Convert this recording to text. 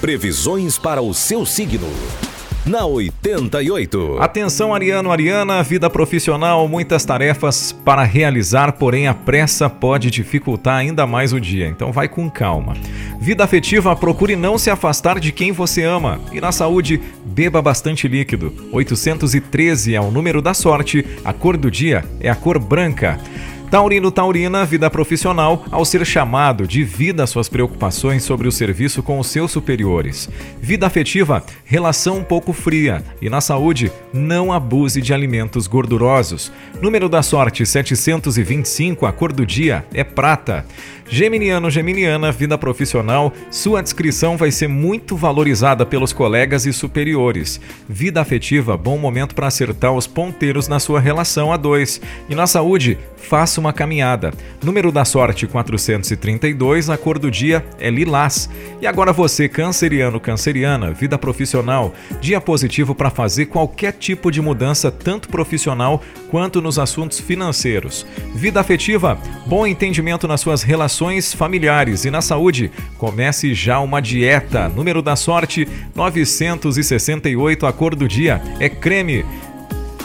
Previsões para o seu signo. Na 88. Atenção, Ariano, Ariana, vida profissional, muitas tarefas para realizar, porém a pressa pode dificultar ainda mais o dia, então vai com calma. Vida afetiva, procure não se afastar de quem você ama. E na saúde, beba bastante líquido. 813 é o número da sorte, a cor do dia é a cor branca. Taurino Taurina, vida profissional, ao ser chamado, divida suas preocupações sobre o serviço com os seus superiores. Vida afetiva, relação um pouco fria. E na saúde, não abuse de alimentos gordurosos. Número da sorte 725, a cor do dia é prata. Geminiano, Geminiana, vida profissional, sua descrição vai ser muito valorizada pelos colegas e superiores. Vida afetiva, bom momento para acertar os ponteiros na sua relação a dois. E na saúde, faça uma caminhada. Número da sorte 432, a cor do dia é lilás. E agora você, canceriano, canceriana, vida profissional, dia positivo para fazer qualquer tipo de mudança, tanto profissional quanto nos assuntos financeiros. Vida afetiva, bom entendimento nas suas relações familiares e na saúde. Comece já uma dieta. Número da sorte 968, a cor do dia é creme.